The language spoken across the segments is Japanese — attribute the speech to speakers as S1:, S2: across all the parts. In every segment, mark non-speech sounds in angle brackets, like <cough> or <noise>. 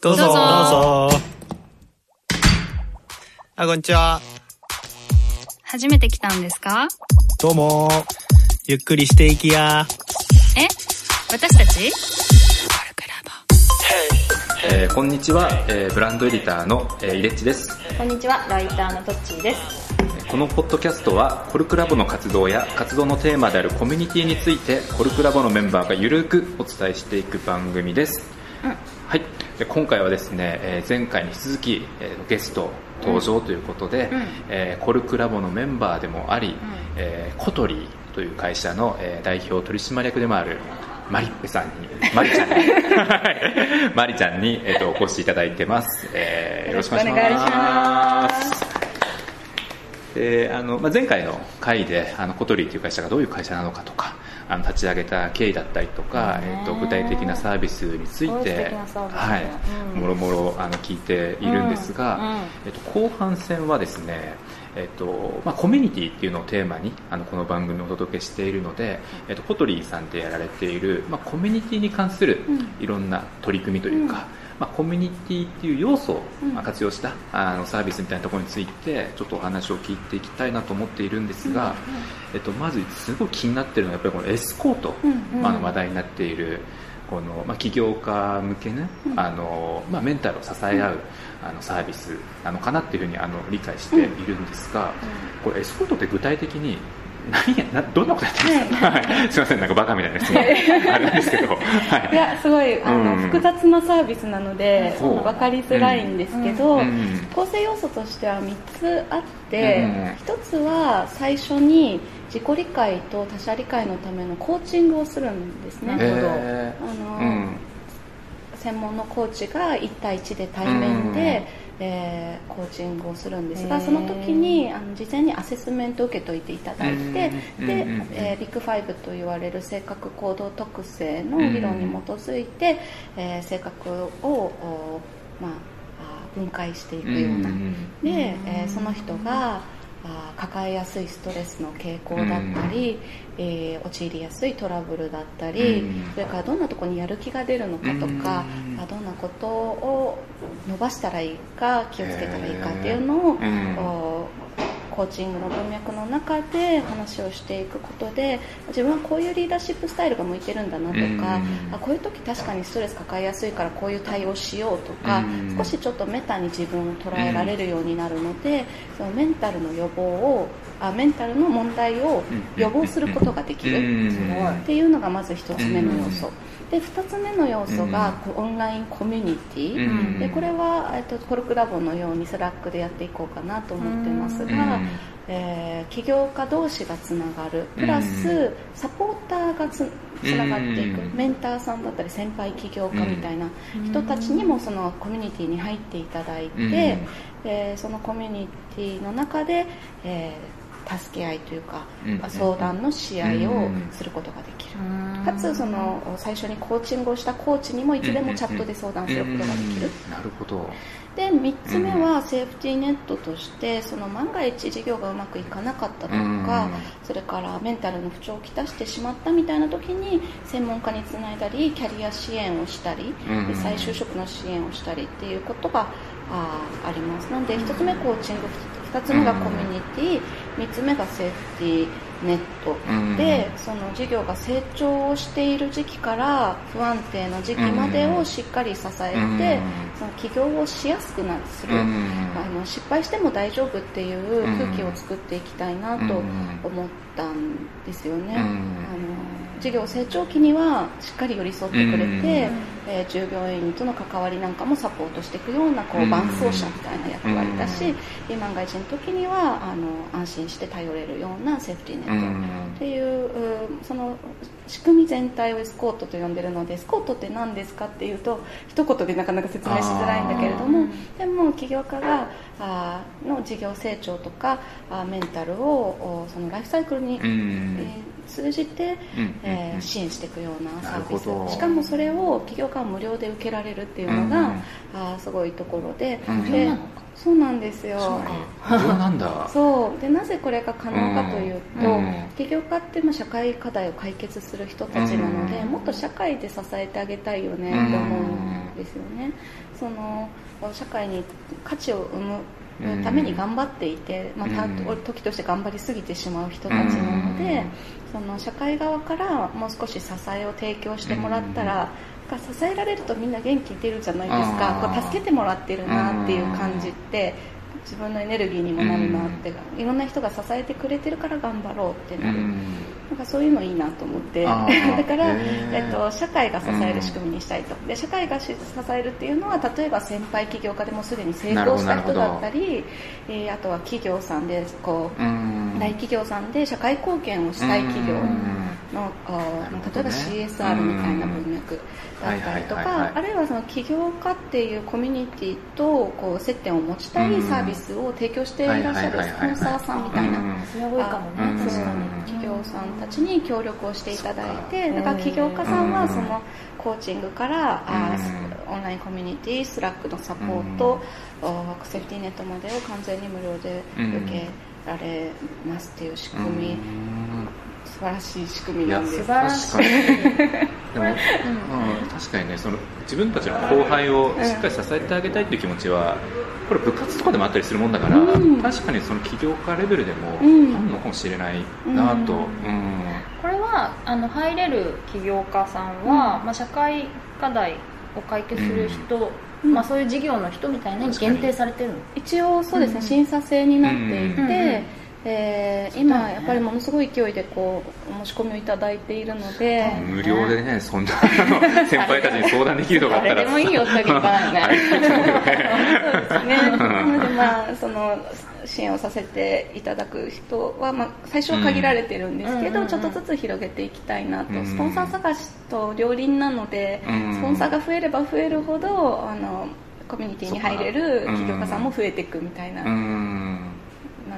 S1: どうぞ。
S2: どうぞ
S1: どうぞ。あ、こんにちは。
S2: 初めて来たんですか？
S1: どうも。ゆっくりしていきや。
S2: え？私たち？
S3: えーこんにちは、えーブランドエディターの、えーイレッチです
S4: こんにちは、ライターのトッチーです。
S3: このポッドキャストはコルクラボの活動や活動のテーマであるコミュニティについてコルクラボのメンバーがゆるくお伝えしていく番組です、はいで今回はですね、えー前回に引き続き、えーゲスト登場ということで、
S4: うん
S3: えーコルクラボのメンバーでもあり、えーコトリーという会社の、えー代表取締役でもあるマリッペさんに、<laughs> マリちゃんに、はいマリちゃんに、えーとお越しいただいてます。えーよろしくお願いし。ま
S4: す
S3: であのまあ、前回の回であのコトリーという会社がどういう会社なのかとかあの立ち上げた経緯だったりとか、
S4: ね
S3: えっと具体的なサービスについてはい。
S4: うん。
S3: もろもろあの聞いているんですが、えっと、後半戦はですねえっとまあ、コミュニティっていうのをテーマにあのこの番組をお届けしているので、えっと、コトリーさんでやられている、まあ、コミュニティに関するいろんな取り組みというか、まあ、コミュニティっていう要素を活用したあのサービスみたいなところについてちょっとお話を聞いていきたいなと思っているんですが、えっと、まずすごい気になっているのはやっぱりこのエスコート、
S4: うん
S3: まあ、あの話題になっているこの、まあ、起業家向けね、あのまあ、メンタルを支え合う、あのサービスなのかなっていうふうにあの理解しているんですが、これエスコートって具体的に何やなどんなことやってるんですか、はい、すいませんなんかバカみたいな質問。あるんですけど、はい。
S4: いや、すごい、あの、
S3: うん。
S4: 複雑なサービスなので、分かりづらいんですけど、
S3: うん。
S4: 構成要素としては3つあって、
S3: うん。
S4: 1つは最初に自己理解と他者理解のためのコーチングをするんですね。
S3: え
S4: あの、専門のコーチが1対1で対面で、えーコーチングをするんですがその時にあの事前にアセスメントを受けといていただいて
S3: うん
S4: で、
S3: うん
S4: えービッグファイブと言われる性格行動特性の理論に基づいて、えー性格を、おまあ、あ分解していくような、で、えーその人があー抱えやすいストレスの傾向だったり、えー陥りやすいトラブルだったり、
S3: うん。
S4: それからどんなところにやる気が出るのかとか、
S3: うん。
S4: あどんなことを伸ばしたらいいか気をつけたらいいかっていうのを、
S3: うん。
S4: こうコーチングの文脈の中で話をしていくことで自分はこういうリーダーシップスタイルが向いてるんだなとか、
S3: うん。
S4: あこういう時確かにストレス抱えやすいからこういう対応しようとか、
S3: うん。
S4: 少しちょっとメタに自分を捉えられるようになるので、そのメンタルの予防をあメンタルの問題を予防することができる、
S3: うん。
S4: っていうのがまず1つ目の要素、で2つ目の要素が、こうオンラインコミュニティ、
S3: うん。
S4: でこれは、えっと、コルクラボのように Slack でやっていこうかなと思ってますが、
S3: うん。
S4: えー起業家同士がつながる。プラス、サポーターがつつながっていく、
S3: うん。
S4: メンターさんだったり先輩起業家みたいな人たちにもそのコミュニティに入っていただいて、
S3: うん。
S4: えーそのコミュニティの中で、えー助け合いというか、
S3: うん。
S4: 相談のし合いをすることができる、かつその最初にコーチングをしたコーチにもいつでもチャットで相談することができる、
S3: うんなるほど。
S4: で3つ目はセーフティーネットとしてその万が一事業がうまくいかなかったとか、それからメンタルの不調をきたしてしまったみたいな時に専門家につないだりキャリア支援をしたり、
S3: うん
S4: で再就職の支援をしたりっていうことがあーあります。なので1つ目コーチング2つ目がコミュニティ3つ目がセーフティーネット、
S3: うん。
S4: でその事業が成長をしている時期から不安定な時期までをしっかり支えて、
S3: うん。
S4: その起業をしやすくなする、
S3: うん。
S4: あの失敗しても大丈夫っていう空気を作っていきたいなと思ったんですよね、
S3: うん。
S4: あの事業成長期にはしっかり寄り添ってくれて、
S3: うん。
S4: えー従業員との関わりなんかもサポートしていくようなこ
S3: う
S4: うん伴走者みたいな役割だし、
S3: うん。
S4: 万が一の時にはあの安心して頼れるようなセーフティーネット、
S3: うん。
S4: っていううその仕組み全体をエスコートと呼んでるのでエスコートって何ですかっていうと一言でなかなか説明しづらいんだけれどもでも起業家があーの事業成長とかあーメンタルをおそのライフサイクルに、
S3: うん。
S4: えー通じて、
S3: うん
S4: えー支援していくようなサービス。しかもそれを起業家は無料で受けられるっていうのが、
S3: うん
S4: あーすごいところで,、
S3: うん。
S4: でそうなんですよ。
S3: 無料なんだ。
S4: そうでなぜこれが可能かというと、
S3: うん。
S4: 起業家ってまあ社会課題を解決する人たちなので、
S3: うん。
S4: もっと社会で支えてあげたいよねと思うんですよね。その社会に価値を生むために頑張っていて、また時として頑張りすぎてしまう人たちなので、その社会側からもう少し支えを提供してもらったら、支えられるとみんな元気出るじゃないですか。こう助けてもらってるなっていう感じって自分のエネルギーにもなるなって、いろんな人が支えてくれてるから頑張ろうってなる、なんかそういうのいいなと思って。<laughs> だから、えっと、社会が支える仕組みにしたいと。で社会が支えるっていうのは例えば先輩起業家でもすでに成功した人だったり、えー、あとは企業さんでこう大企業さんで社会貢献をしたい企業の例えば CSR みたいな文脈だったりとかあるいはその起業家っていうコミュニティとこう接点を持ちたいサービスを提供していらっしゃるスポンサーさんみたいな。企業さんたちに協力をしていただいてだから起業家さんはそのコーチングからあオンラインコミュニティスラックのサポートワークセーフティーネットまでを完全に無料で受けられますっていう仕組み素晴らしい仕組みなんです。素晴らしい <laughs> でも、うん、
S3: 確かにねその自分たちの後輩をしっかり支えてあげたいっていう気持ちは、これ部活とかでもあったりするもん。だから、うん、確かにその起業家レベルでもあるのかもしれないなと、うん。
S5: これはあの入れる起業家さん。は、まあ、社会課題を解決する人、まあ、そういう事業の人みたいなに限定されてるの
S4: 一応そうですね、審査制になっていて、えー、今やっぱりものすごい勢いでこうお申し込みをいただいているので
S3: 無料でねそんな先輩たちに相談できるとかあったら。
S4: 誰でもいいよってわけいかない。ねそうですね。なのでまあその支援をさせていただく人は、まあ、最初は限られてるんですけど、うん、ちょっとずつ広げていきたいなと、うん、スポンサー探しと両輪なので、うん、スポンサーが増えれば増えるほどあのコミュニティに入れる起業家さんも増えていくみたいな。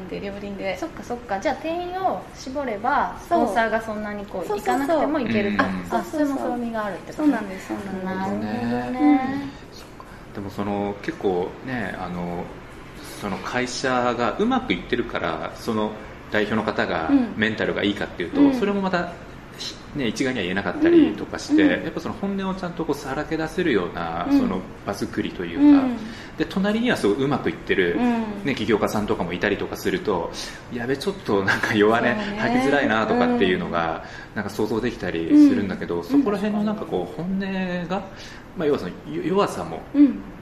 S4: なんで両輪で。
S5: そっかそっか。じゃあ定員を絞ればスポンサーがそんなにこう行かなくてもいけると。あそれもそみがあるって
S4: こと？そうなんですそうなんです。なるほど
S3: ね、でもその結構ねあのその会社がうまくいってるからその代表の方がメンタルがいいかっていうと、うん、それもまた、ね、一概には言えなかったりとかして、うん、やっぱその本音をちゃんとこうさらけ出せるような、その場作りというか、で隣にはすごいうまくいってる、ね、起業家さんとかもいたりとかするとやべちょっとなんか弱音吐きづらいなとかっていうのが、なんか想像できたりするんだけど、そこら辺のなんかこう本音が、まあ、要はその弱さも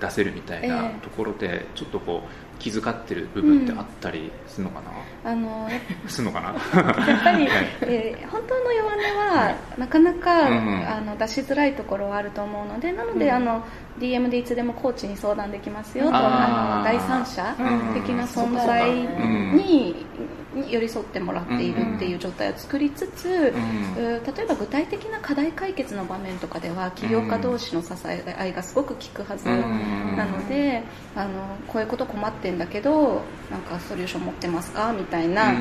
S3: 出せるみたいなところで、ちょっとこう気遣ってる部分ってあったりするのかな、うん、あのするのかな？
S4: やっぱり、<laughs> えー、本当の弱音はなかなか、うん、あの出しづらいところはあると思うのでなので、うん、あの DM でいつでもコーチに相談できますよとあの第三者的な存在にに寄り添ってもらっているっていう状態を作りつつ、例えば具体的な課題解決の場面とかでは起業家同士の支え合いがすごく効くはずなので、あのこういうこと困ってんだけどなんかソリューション持ってますか？みたいな、あ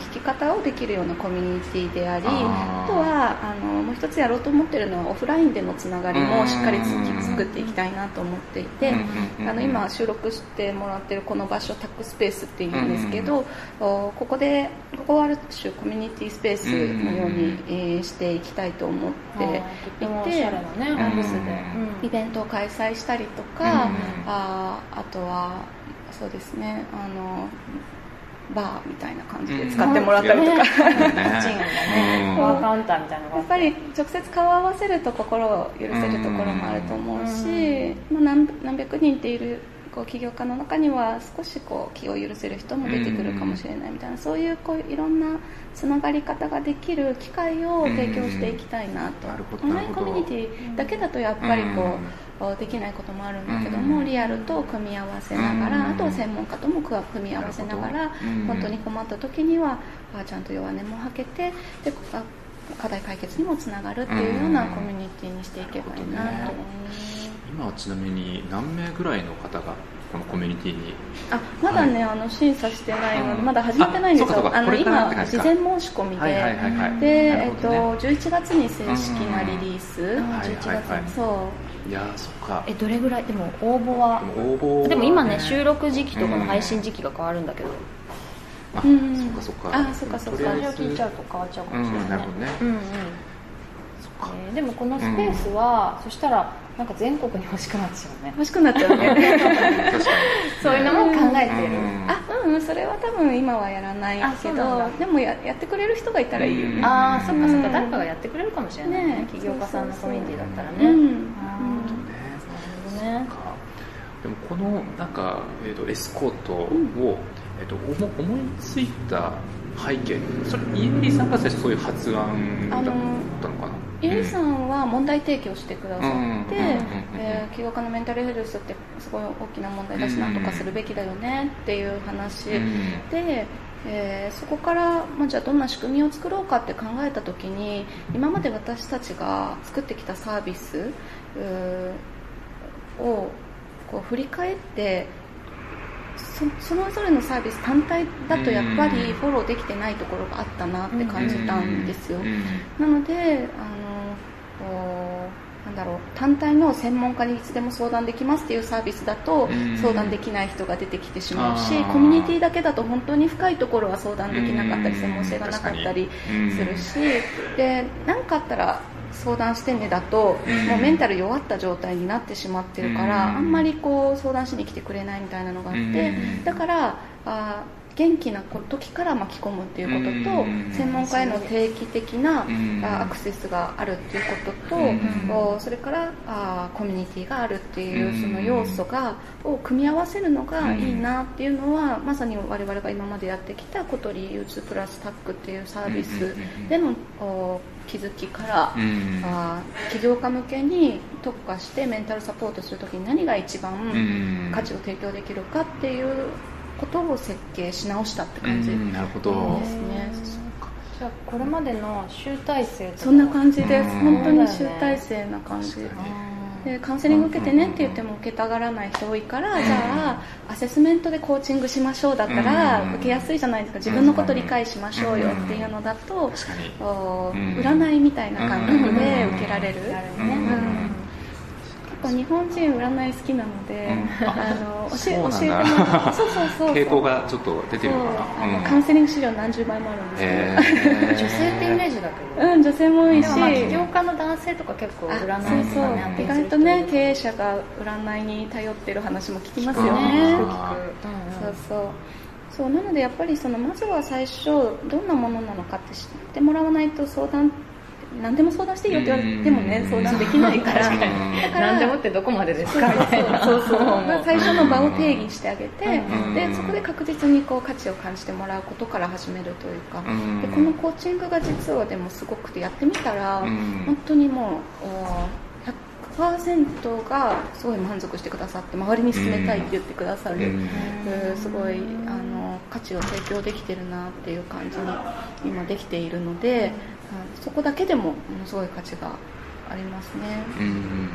S4: 聞き方をできるようなコミュニティでありあとはあのもう一つやろうと思ってるのはオフラインでのつながりもしっかり作っていきたいなと思っていて、あの今収録してもらってるこの場所タックスペースっていうんですけど、ここでここはある種コミュニティスペースのように、えー、していきたいと思っていて、ね、イベントを開催したりとか、ああとはそうですねあのバーみたいな感じで使ってもらったりとか、やっぱり直接顔を合わせると心を許せるところもあると思うし、まあ、何何百人っているこう起業家の中には少しこう気を許せる人も出てくるかもしれないみたいな、そういうこういろんなつながり方ができる機会を提供していきたいなと、オンラインコミュニティだけだとやっぱりこう、できないこともあるんだけども、リアルと組み合わせながら、あとは専門家とも組み合わせながら、本当に困った時にはちゃんと弱音も吐けてで課題解決にもつながるっていうようなコミュニティにしていけばいいなと思います。
S3: 今はちなみに何名ぐらいの方がこのコミュニティに？
S4: あまだね、はい、あの審査してないのでまだ始めてないんですよ。あの今事前申し込みで、で、えっと11月に正式なリリース、うん、11月にそう。
S3: いやそっか。
S5: えどれぐらい？でも応募は？応募でも今ね収録時期とかの配信時期が変わるんだけど、
S3: あ、うん、そっかそっか。
S4: あそっかそっか。そ
S5: れを聞いちゃうと変わっちゃうかもしれない、
S3: なるほどね。うんうん。
S5: えー、でもこのスペースは、うん、そしたらなんか全国に欲しくなっちゃうね。
S4: 欲しくなっちゃうね。<laughs>
S3: 確かに。
S5: そういうのも考えてる、
S3: うん。
S4: あうんそれは多分今はやらない
S5: あ
S4: けどでもややってくれる人がいたらいいよね。
S3: うん
S5: ああそっかそっ
S4: うん。
S5: か誰かがやってくれるかもしれないね。
S4: ね
S5: 起業家さんのコミュニティだったらね。
S4: うんうん。
S5: あー
S3: ね
S5: なるほどね。
S3: か。でもこのなんか、えー、とエスコートを、えー、と思思いついた背景それ家入さんが最初そういう発案だったのかな？
S4: イエさんは問題提起をしてくださって、起業家のメンタルヘルスってすごい大きな問題だしなんとかするべきだよねっていう話
S3: うん。
S4: で、えーそこから、まあ、じゃあどんな仕組みを作ろうかって考えた時に今まで私たちが作ってきたサービスをこう振り返ってそそれぞれのサービス単体だとやっぱりフォローできてないところがあったなって感じたんですよ。
S3: うん。
S4: なのであのなんだろう単体の専門家にいつでも相談できますっていうサービスだと
S3: うん。
S4: 相談できない人が出てきてしまうしコミュニティだけだと本当に深いところは相談できなかったり
S3: うん
S4: 専門性がなかったり
S3: うん
S4: するしで何かあったら相談してねだと
S3: うん。
S4: もうメンタル弱った状態になってしまってるから
S3: うん。
S4: あんまりこう相談しに来てくれないみたいなのがあって
S3: うん。
S4: だからあー元気な時から巻き込むっていうことと
S3: うん。
S4: 専門家への定期的なアクセスがあるっていうことと、それからあコミュニティがあるっていう
S3: うん。
S4: その要素がを組み合わせるのがいいなっていうのは、まさに我々が今までやってきた小鳥 U2 プラスタックっていうサービスでのお気づきから、
S3: うん。
S4: あ起業家向けに特化してメンタルサポートするときに何が一番
S3: うん。
S4: 価値を提供できるかっていうことを設計し直したって感じ。
S3: うんなるほど。
S4: ですね。
S5: じゃあこれまでの集大成とか
S4: そんな感じです。
S3: うん。
S4: 本当に集大成な感じ。でカウンセリング受けてねって言っても受けたがらない人多いからじゃあアセスメントでコーチングしましょうだったら
S3: うん。
S4: 受けやすいじゃないですか。自分のこと理解しましょうよっていうのだと
S3: 確かに。
S4: お
S3: うん
S4: 占いみたいな感覚で受けられる。
S5: ね
S4: 結構日本人占い好きなので
S3: うん。
S4: あの教え教えてもらう。そうそうそう
S3: 傾向がちょっと出てるのか
S4: あ
S3: な
S4: のカウンセリング資料何十倍もあるんですけど、
S3: え
S5: 女性ってイメージだけど。
S4: うん女性も多いし。
S5: でもまあ起業家の男性とか結構
S4: あ
S5: 占い
S4: そうそう。
S5: とかね
S4: 意外とね経営者が占いに頼ってる話も聞きますよ
S3: う。ん
S4: ね
S3: あ
S4: そうそう。そうなのでやっぱりそのまずは最初どんなものなのかって知ってもらわないと相談何でも相談していいよって言われてもね
S3: うん。
S4: 相談できないからだ
S3: に
S4: から
S5: 何でもってどこまでですかみたいな
S4: 最初の場を定義してあげて
S3: うん。
S4: でそこで確実にこう価値を感じてもらうことから始めるというか
S3: うん。
S4: でこのコーチングが実はでもすごくてやってみたら
S3: うん。
S4: 本当にもうお100%がすごい満足してくださって周りに勧めたいって言ってくださる、すごいあの価値を提供できてるなっていう感じに今できているので、うんそこだけでもものすごい価値がありますね。
S3: うんうん。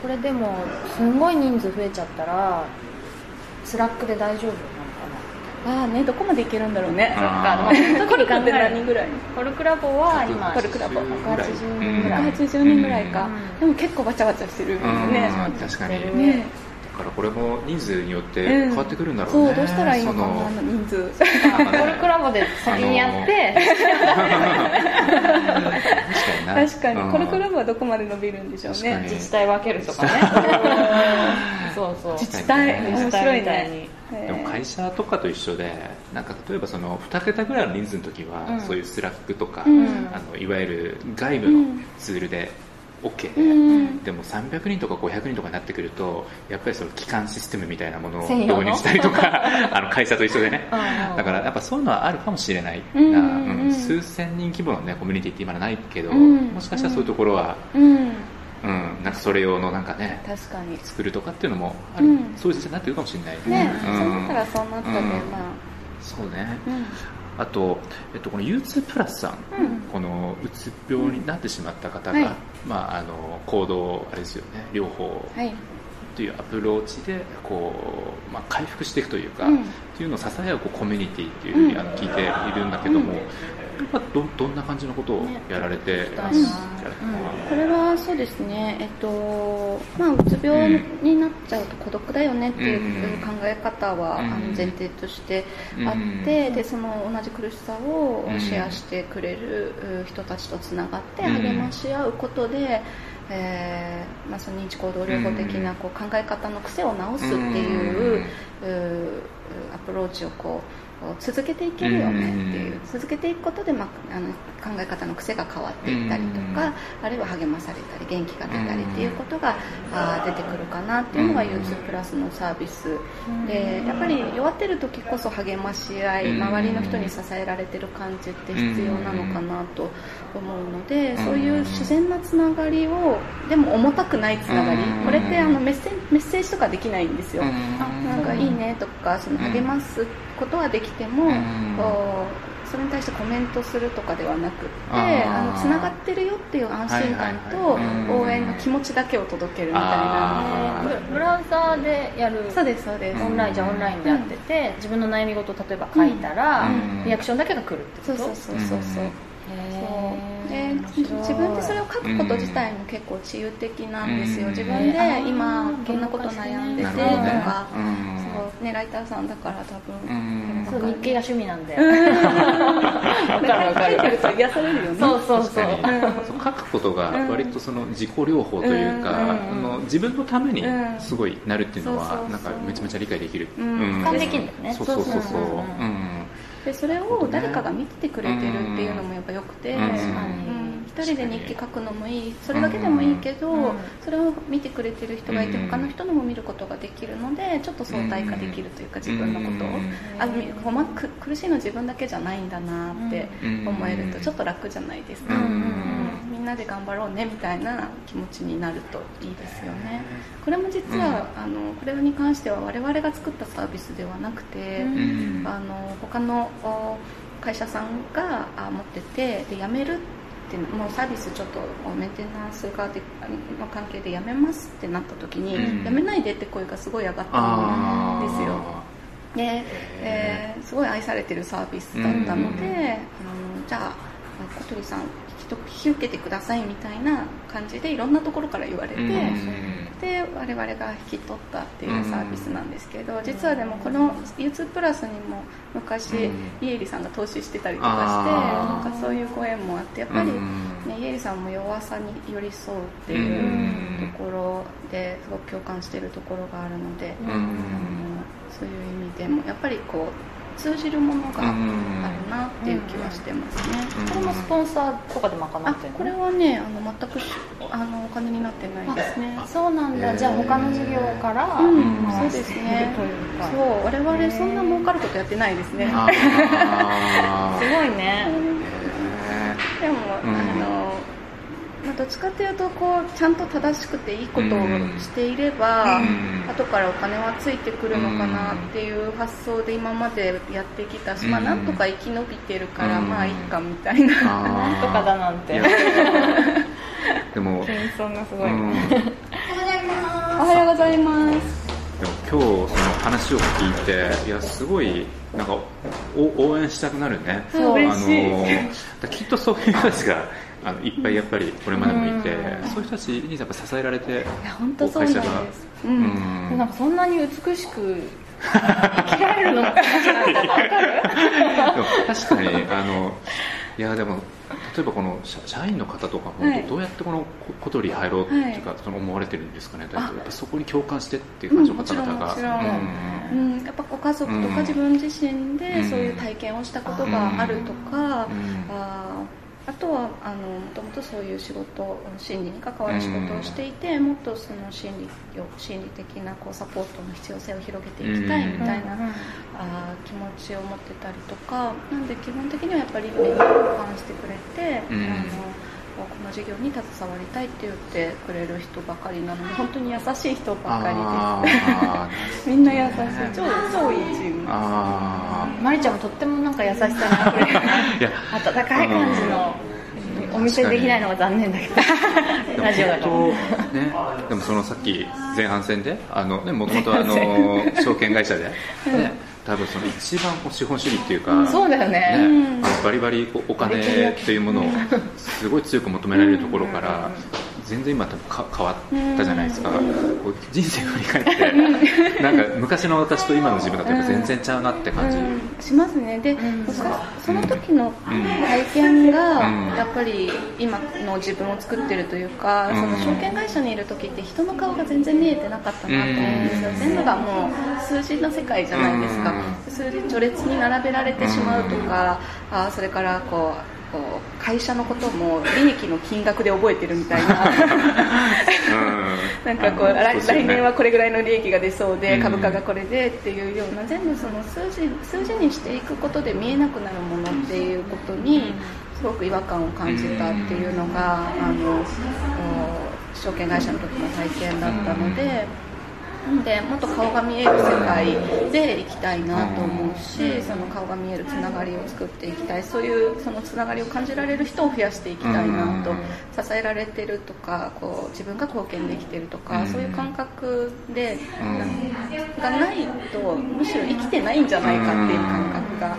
S5: これでもすんごい人数増えちゃったらスラックで大丈夫なのか
S4: ああねどこまでいけるんだろうね。
S5: そっか
S4: コルクって何人ぐらい？
S5: なコルクラボは今
S4: コルクラボ。
S5: 180人ぐらい、
S4: 180人ぐらいか、
S5: うん。
S4: でも結構バチャバチャしてるよ
S3: うん。
S4: ね。
S3: 確かに。
S4: ね。
S3: だからこれも人数によって変わってくるんだろうね、
S4: そうどうしたらいいのかな人数。
S5: コルクラボで先にやって、<laughs>
S3: 確かにな。
S4: 確かに、
S3: うん。
S4: コルクラボはどこまで伸びるんでしょうね。
S5: 自治体分けるとかね。<laughs> そうそう。
S4: 自治体。面白い
S5: みたいに。
S4: ね。
S3: でも会社とかと一緒でなんか例えばその2桁ぐらいの人数の時は、
S5: うん。
S3: そういうスラックとか、
S4: うん。
S3: あのいわゆる外部のツールで OK で、
S4: うん。
S3: でも300人とか500人とかになってくるとやっぱりその基幹システムみたいなものを導入したりとか <laughs> あの会社と一緒でね。だからやっぱそういうのはあるかもしれないな、
S4: うんうん
S3: 数千人規模の、ね、コミュニティって今はないけど、
S4: うん。
S3: もしかしたらそういうところは、
S4: うん、
S3: うん、なんかそれ用のなんかね
S4: 確かに。
S3: 作るとかっていうのもある、
S4: うん。
S3: そういう時代になってるかもしれない。
S4: ね、
S3: うん。
S4: そうなったらそうなったで、
S3: うん。
S4: ま
S3: そうね
S4: あ、
S3: と、えっと、この U2 プラスさん、
S4: うん。
S3: このうつ病になってしまった方が、
S4: はい。
S3: まあ、あの行動あれですよね療法
S4: はい、
S3: というアプローチでこう、まあ、回復していくというか、
S4: うん。
S3: っていうのを支え合うこうコミュニティっていうふうに
S4: うん
S3: あの聞いているんだけども、
S4: うん
S3: やっぱどどんな感じのことをやられてらっ
S5: ね
S3: しゃる
S4: これはそうですね、えっとまあ、うつ病になっちゃうと孤独だよねっていう
S3: うん。
S4: 考え方は、
S3: うん。
S4: あの前提としてあって、
S3: うん。
S4: でその同じ苦しさを
S3: うん
S4: シェアしてくれるう人たちとつながって
S3: うん。
S4: 励まし合うことで、えーまあ、その認知行動療法的なこう考え方の癖を直すっていう,、うアプローチをこう続けていけるよねっていう、続けていくことで、まあ、あの考え方の癖が変わっていったりとか、あるいは励まされたり元気が出たりっていうことが、あ出てくるかなっていうのが U2 プラスのサービス、でやっぱり弱ってる時こそ励まし合い周りの人に支えられてる感じって必要なのかなと思うので、そういう自然なつながりをでも重たくないつながり、これってあのメッセメッセージとかできないんですよ、なんかいいねとかその励ますことはできても、こうそれに対してコメントするとかではなくってあのつながってるよっていう安心感と応援の気持ちだけを届けるみたいな、
S5: ブラウザーでやる
S4: そうですそうです。
S5: オンラインじゃオンラインでやってて、自分の悩み事例えば書いたら、リアクションだけが来るってこと？
S4: そうそうそうそうそうそう。で自分でそれを書くこと自体も結構治癒的なんですよ、自分で今こんなこと悩んでてとか、そうねライターさんだから多分、
S5: そう日記が趣味なんで。<laughs>
S4: わかるわかる。書いてると癒されるよね。
S5: そうそうそう。
S3: そう書くことが割とその自己療法というか、あの自分のためにすごいなるっていうのはなんかめちゃめちゃ理解できる、
S5: 俯瞰できるんだよね。
S3: そうそうそうそう、うん
S4: でそれを誰かが見ててくれてるっていうのもやっぱよくて、うん、一人で日記書くのもいいそれだけでもいいけど、それを見てくれてる人がいて他の人のも見ることができるのでちょっと相対化できるというか自分のことを。あほんまく苦しいの自分だけじゃないんだなって思えるとちょっと楽じゃないですか、みんなで頑張ろうねみたいな気持ちになるといいですよね。これも実は、あのこれに関しては我々が作ったサービスではなくて、あの他の会社さんが持っててで辞めるってもうサービスちょっとメンテナンスがでの関係で辞めますってなった時に、うん、辞めないでって声がすごい上がったんですよ。で、えー、すごい愛されてるサービスだったので、うん、あのじゃあ小鳥さん引き受けてくださいみたいな感じでいろんなところから言われて、で我々が引き取ったっていうサービスなんですけど、実はでもこの U2 プラスにも昔、イエリさんが投資してたりとかしてなんかそういうご縁もあってやっぱり、ね、イエリさんも弱さに寄り添うっていうところですごく共感してるところがあるので、あのそういう意味でもやっぱりこう通じるものがあるなっていう気はしてますね、
S5: これもスポンサーとかで賄ってる
S4: これはねあの全くあのお金になってないですね。
S5: そうなんだ。じゃあ他の事業から、
S4: うん、そうですね。そう我々そんな儲かることやってないですね。すご
S5: いね。<laughs>
S4: でも、あのまあ、どっちかというとこうちゃんと正しくていいことをしていれば、うん、後からお金はついてくるのかなっていう発想で今までやってきたし、うん、まあ、なんとか生き延びてるから、うん、まあいいかみたいな、
S5: なん <laughs> とかだなんて。
S3: でも
S5: 謙遜がすごい、
S4: おはようございます。
S3: でも今日その話を聞いていやすごいなんか応援したくなるね。
S4: あの
S3: きっとそういう人たちがあのいっぱいやっぱりこれまでもいて、そういう人たちにやっぱ支えられて
S4: いや本当そうなんです、
S5: うん、なんかそんなに美しく <laughs> 生きられるのか。
S3: 確かにあのいやでも例えばこの社員の方とかもどうやってこの小鳥入ろうっていうか、その思われてるんですかね。やっぱそこに共感してっていう感じの方々が、
S4: うん。うん、やっぱご家族とか自分自身でそういう体験をしたことがあるとか、ああとはあのもともとそういう仕事心理に関わる仕事をしていて、もっとその心理心理的なこうサポートの必要性を広げていきたいみたいな、あ気持ちを持ってたりとかなんで基本的にはやっぱり目に関してくれて、あのこの事業に携わりたいって言ってくれる人ばかりなので本当に優しい人ばかりです。<laughs> みんな優しい。<laughs> 超超いいチー。ム
S5: ですマリちゃんもとってもなんか優しさにあふれる。<laughs> 温かい感じのお見せできないのが残念だけど。ラジオだから、
S3: ね、でもそのさっき前半戦であのねもともとあの証券会社で、ね、多分その一番資本主義っていうか、
S5: そうだよね、
S3: ね、バリバリお金っていうものをすごい強く求められるところから全然今多分か変わったじゃないですか、こう人生振り返って <laughs> なんか昔の私と今の自分だと全然ちゃうなって感じ、
S4: うん。しますね。で、
S5: ん。
S4: そその時の体験が
S3: うん。
S4: やっぱり今の自分を作ってるというか、
S3: うん。
S4: その証券会社にいる時って人の顔が全然見えてなかったなと思うんですよ、
S3: うん。
S4: 全部がもう数字の世界じゃないですか、数字序列に並べられてしまうとか、あそれからこうこう会社のことも利益の金額で覚えてるみたいな。なんかこう来年はこれぐらいの利益が出そうで、
S3: うん。
S4: 株価がこれでっていうような全部その数字数字にしていくことで見えなくなるものっていうことにすごく違和感を感じたっていうのが、あの証券会社の時の体験だったので。なのでもっと顔が見える世界で行きたいなと思うし、その顔が見えるつながりを作っていきたい。そういうそのつながりを感じられる人を増やしていきたいなと、
S3: うん。
S4: 支えられてるとかこう自分が貢献できてるとか、
S3: うん。
S4: そういう感覚で、
S3: うん。
S4: がないとむしろ生きてないんじゃないかっていう感覚が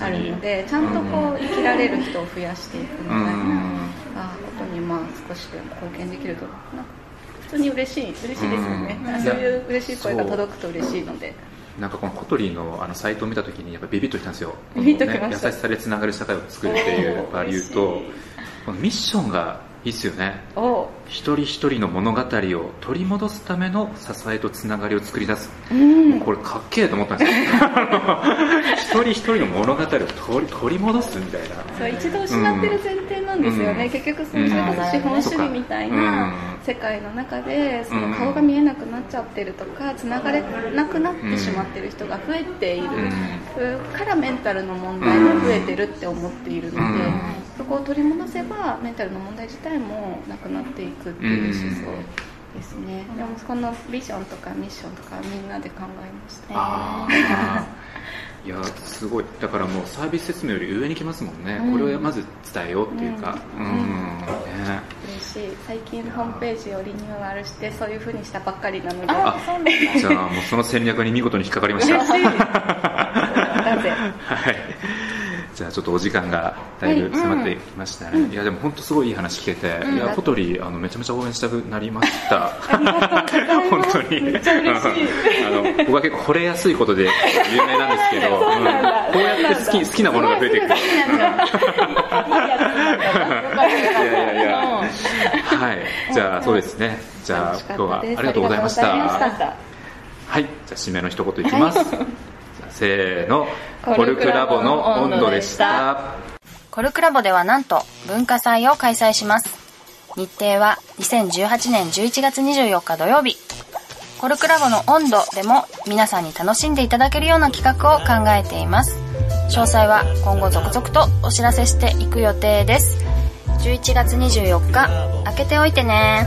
S4: あるのでちゃんとこう生きられる人を増やしていくみたいな、あことにまあ少しでも貢献できるとなんか普通に嬉しい嬉しいですよね、
S3: うん。
S4: そういう嬉しい声が届くと嬉しいので。
S3: なんかこの小鳥のあのサイトを見たときにやっぱビビッときたんですよ、
S4: ビビッときました。
S3: 優しさでつながる社会を作るっていうバリューとこのミッションがいいですよね。
S4: お。
S3: 一人一人の物語を取り戻すための支えとつながりを作り出す、
S4: うん。
S3: これかっけえと思ったんですよ。<laughs> 一人一人の物語を取り取り戻すみたいな。
S4: そう一度失ってる前提なんですよね、
S3: うん。
S4: 結局そのそれこそ資本主義みたいな世界の中でその顔が見えなくなっちゃってるとかつながれなくなってしまってる人が増えている。からメンタルの問題が増えてるって思っているので
S3: うん。
S4: そこを取り戻せばメンタルの問題自体もなくなっていくっていう思想ですね。でもこのビジョンとかミッションとかみんなで考えました
S3: ああ <laughs> いやすごい。だからもうサービス説明より上に来ますもんね、
S4: うん。
S3: これをまず伝えようっていうか。う、
S4: うん。ん
S3: ね、
S4: 嬉しい。最近ホームページをリニューアルしてそういう風にしたばっかりなので。
S3: あじゃあもうその戦略に見事に引っかかりました。
S4: 嬉しい。<laughs> なぜ？
S3: はいじゃあちょっとお時間がだいぶ迫ってきましたね、い。やでも本当すごいいい話聞けて、いや小鳥あのめちゃめちゃ応援したくなりました。本当に。あの僕は結構惚れやすいことで有名なんですけど。うんこうやって好き好きなものが増えていくいやいやいや。はい。じゃあそうですね。じゃあ今日はありがとうございました。はい、じゃあ締めの一言いきます。せーの、コルクラボの温度でした。
S5: コルクラボではなんと文化祭を開催します。日程は2018年11月24日土曜日。コルクラボの温度でも皆さんに楽しんでいただけるような企画を考えています。詳細は今後続々とお知らせしていく予定です。11月24日、開けておいてね。